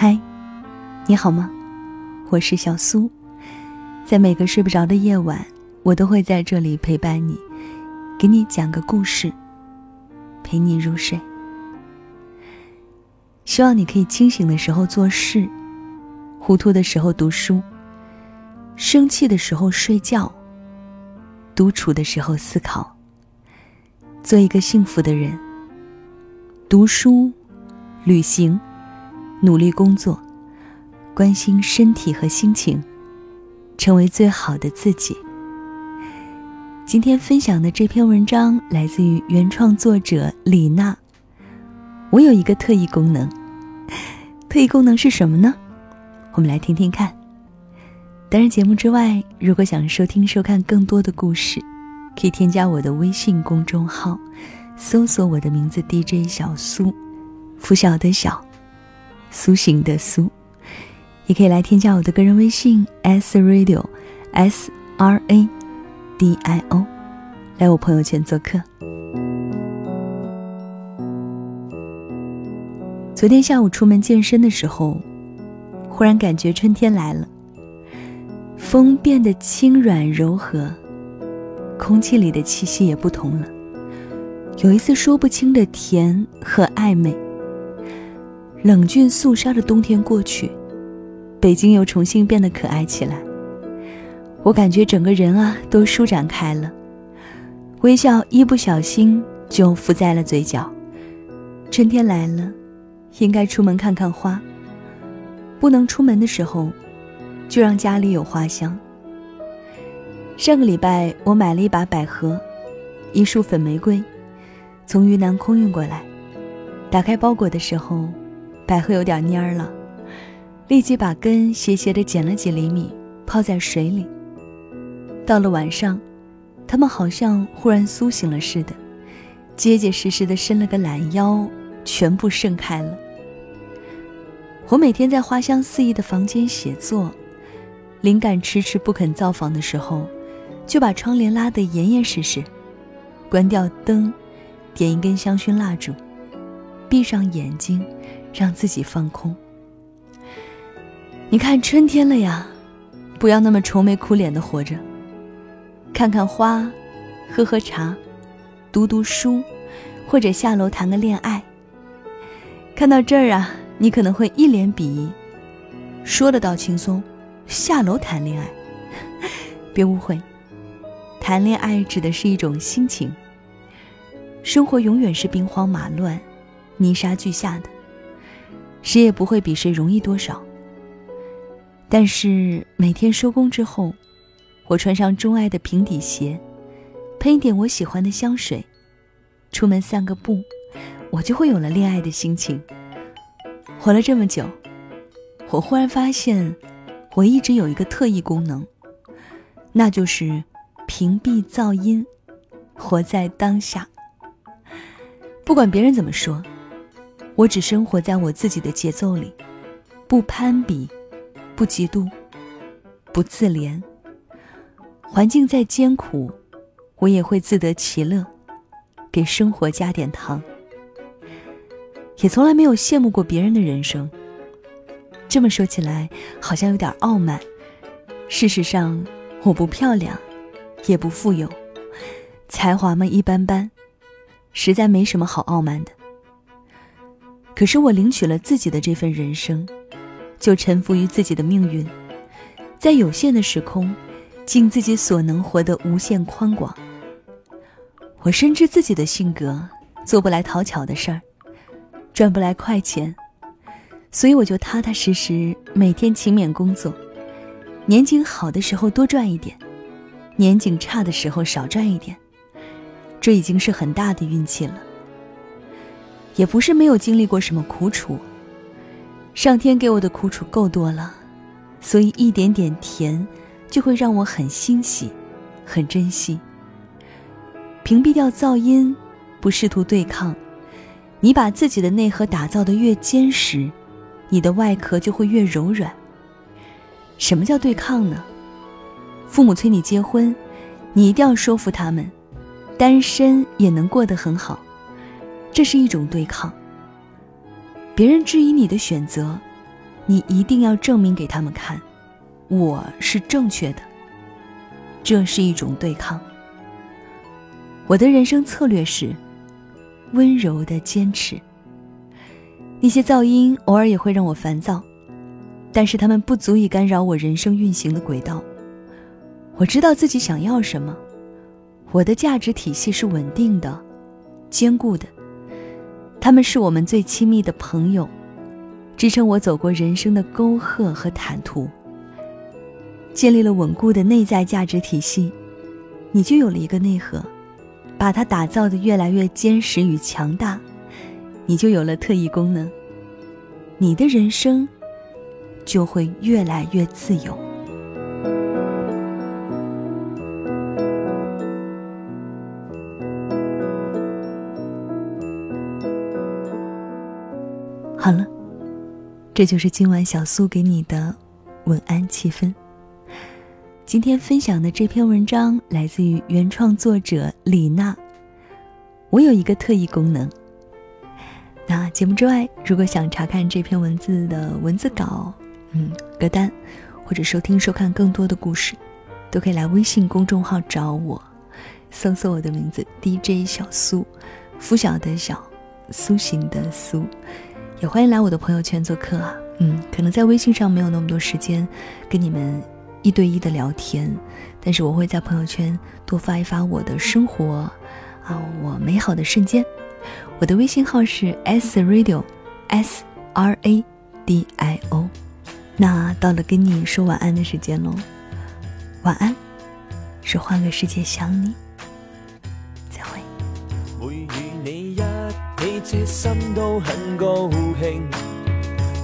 嗨，你好吗？我是小苏，在每个睡不着的夜晚，我都会在这里陪伴你，给你讲个故事，陪你入睡。希望你可以清醒的时候做事，糊涂的时候读书，生气的时候睡觉，独处的时候思考，做一个幸福的人。读书、旅行、努力工作，关心身体和心情，成为最好的自己。今天分享的这篇文章来自于原创作者李娜。我有一个特异功能，特异功能是什么呢？我们来听听看。当然，节目之外，如果想收听、收看更多的故事，可以添加我的微信公众号。搜索我的名字 DJ 小苏，拂晓的晓，苏醒的苏，也可以来添加我的个人微信 S Radio S R A D I O，来我朋友圈做客。昨天下午出门健身的时候，忽然感觉春天来了，风变得轻软柔和，空气里的气息也不同了。有一丝说不清的甜和暧昧。冷峻肃杀的冬天过去，北京又重新变得可爱起来。我感觉整个人啊都舒展开了，微笑一不小心就浮在了嘴角。春天来了，应该出门看看花。不能出门的时候，就让家里有花香。上个礼拜我买了一把百合，一束粉玫瑰。从云南空运过来，打开包裹的时候，百合有点蔫了，立即把根斜斜的剪了几厘米，泡在水里。到了晚上，它们好像忽然苏醒了似的，结结实实的伸了个懒腰，全部盛开了。我每天在花香四溢的房间写作，灵感迟迟不肯造访的时候，就把窗帘拉得严严实实，关掉灯。点一根香薰蜡烛，闭上眼睛，让自己放空。你看春天了呀，不要那么愁眉苦脸的活着。看看花，喝喝茶，读读书，或者下楼谈个恋爱。看到这儿啊，你可能会一脸鄙夷，说的倒轻松，下楼谈恋爱。别误会，谈恋爱指的是一种心情。生活永远是兵荒马乱、泥沙俱下的，谁也不会比谁容易多少。但是每天收工之后，我穿上钟爱的平底鞋，喷一点我喜欢的香水，出门散个步，我就会有了恋爱的心情。活了这么久，我忽然发现，我一直有一个特异功能，那就是屏蔽噪音，活在当下。不管别人怎么说，我只生活在我自己的节奏里，不攀比，不嫉妒，不自怜。环境再艰苦，我也会自得其乐，给生活加点糖。也从来没有羡慕过别人的人生。这么说起来，好像有点傲慢。事实上，我不漂亮，也不富有，才华嘛一般般。实在没什么好傲慢的。可是我领取了自己的这份人生，就臣服于自己的命运，在有限的时空，尽自己所能活得无限宽广。我深知自己的性格做不来讨巧的事儿，赚不来快钱，所以我就踏踏实实每天勤勉工作，年景好的时候多赚一点，年景差的时候少赚一点。这已经是很大的运气了，也不是没有经历过什么苦楚。上天给我的苦楚够多了，所以一点点甜就会让我很欣喜，很珍惜。屏蔽掉噪音，不试图对抗，你把自己的内核打造的越坚实，你的外壳就会越柔软。什么叫对抗呢？父母催你结婚，你一定要说服他们。单身也能过得很好，这是一种对抗。别人质疑你的选择，你一定要证明给他们看，我是正确的。这是一种对抗。我的人生策略是温柔的坚持。那些噪音偶尔也会让我烦躁，但是他们不足以干扰我人生运行的轨道。我知道自己想要什么，我的价值体系是稳定的、坚固的。他们是我们最亲密的朋友，支撑我走过人生的沟壑和坦途。建立了稳固的内在价值体系，你就有了一个内核，把它打造的越来越坚实与强大，你就有了特异功能。你的人生就会越来越自由。这就是今晚小苏给你的晚安气氛。今天分享的这篇文章来自于原创作者李娜。我有一个特异功能。那节目之外，如果想查看这篇文字的文字稿、嗯歌单，或者收听收看更多的故事，都可以来微信公众号找我，搜索我的名字 DJ 小苏，拂晓的小，苏醒的苏。也欢迎来我的朋友圈做客啊。嗯，可能在微信上没有那么多时间跟你们。一对一的聊天，但是我会在朋友圈多发一发我的生活，啊，我美好的瞬间。我的微信号是 s radio，s r a d i o。那到了跟你说晚安的时间喽，晚安，是换个世界想你，这心都很高兴。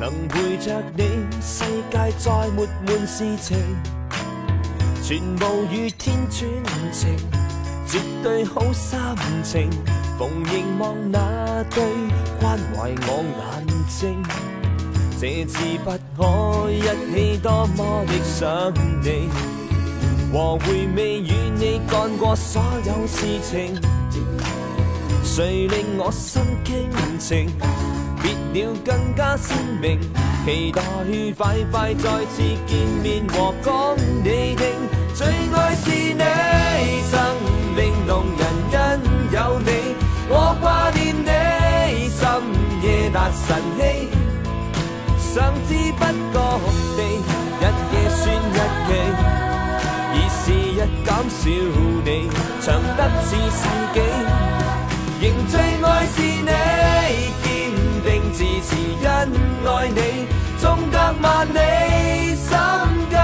能陪着你，世界再没闷事情，全部与天转晴，绝对好心情。逢凝望那对关怀我眼睛，这次不可一起，多么的想你，和回味与你干过所有事情，谁令我心倾情？别了更加鲜明，期待快快再次见面和讲你听。最爱是你，生命动人因有你，我挂念你，深夜达晨曦，想知不觉地，日夜算日期，而时日减少你，长得似世纪，隔万里，心跟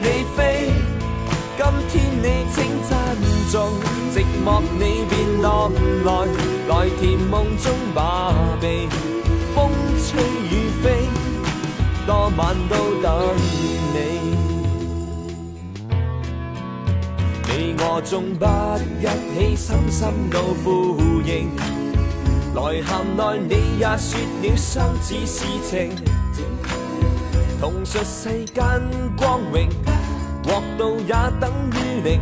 你飞。今天你请珍重，寂寞你便落来，来甜梦中把臂，风吹雨飞，多晚都等你。你我纵不一起，深深都呼应。来函内你也说了相似事情，同述世间光荣，获到也等于零。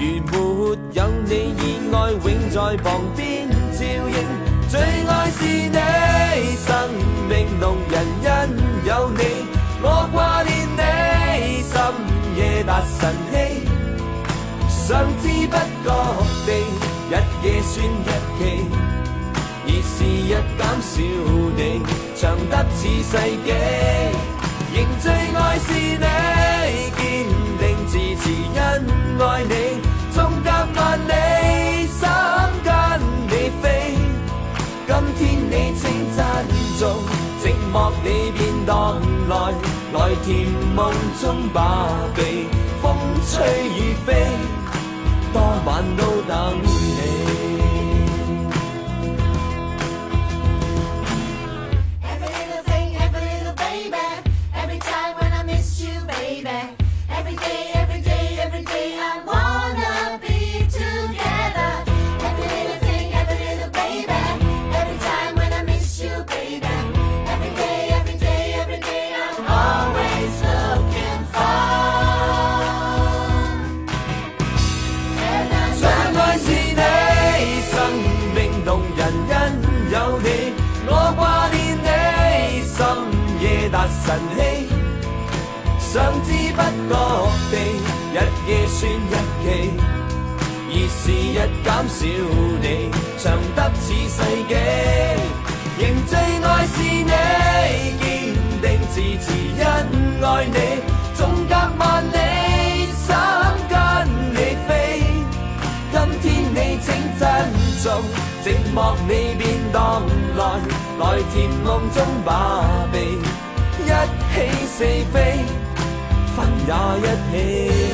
如没有你，意外永在旁边照应。最爱是你，生命动人因有你，我挂念你，深夜达晨曦，想知不觉地，日夜算日期。而时日减少你，长得似世纪，仍最爱是你，坚定自持因爱你，纵隔万里，心跟你飞。今天你请珍重，寂寞你便荡来，来甜梦中把臂，风吹雨飞，多晚都等日减少你，长得似世纪。仍最爱是你，坚定自持，因爱你，纵隔万里，想跟你飞。今天你请珍重，寂寞你便荡来，来甜梦中把臂，一起四飞，分也一起。